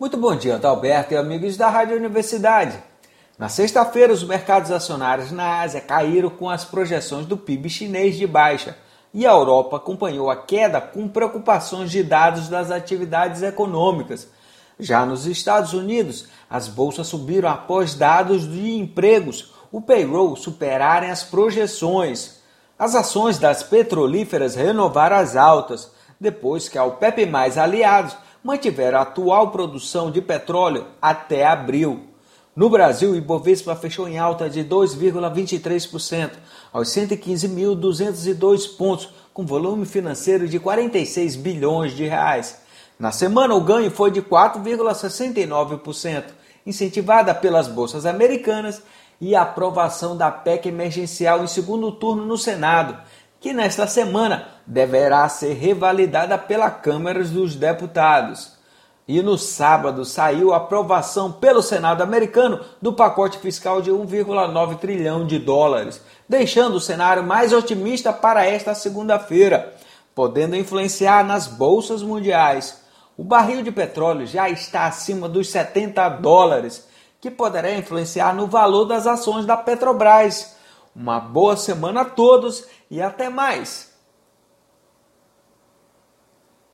Muito bom dia, Adalberto e amigos da Rádio Universidade. Na sexta-feira, os mercados acionários na Ásia caíram com as projeções do PIB chinês de baixa e a Europa acompanhou a queda com preocupações de dados das atividades econômicas. Já nos Estados Unidos, as bolsas subiram após dados de empregos, o payroll, superarem as projeções. As ações das petrolíferas renovaram as altas, depois que a OPEP mais aliados mantiveram a atual produção de petróleo até abril. No Brasil, o Ibovespa fechou em alta de 2,23% aos 115.202 pontos, com volume financeiro de 46 bilhões de reais. Na semana, o ganho foi de 4,69%, incentivada pelas bolsas americanas e a aprovação da PEC emergencial em segundo turno no Senado, que nesta semana deverá ser revalidada pela Câmara dos Deputados. E no sábado saiu a aprovação pelo Senado americano do pacote fiscal de 1,9 trilhão de dólares, deixando o cenário mais otimista para esta segunda-feira, podendo influenciar nas bolsas mundiais. O barril de petróleo já está acima dos 70 dólares, que poderá influenciar no valor das ações da Petrobras. Uma boa semana a todos e até mais!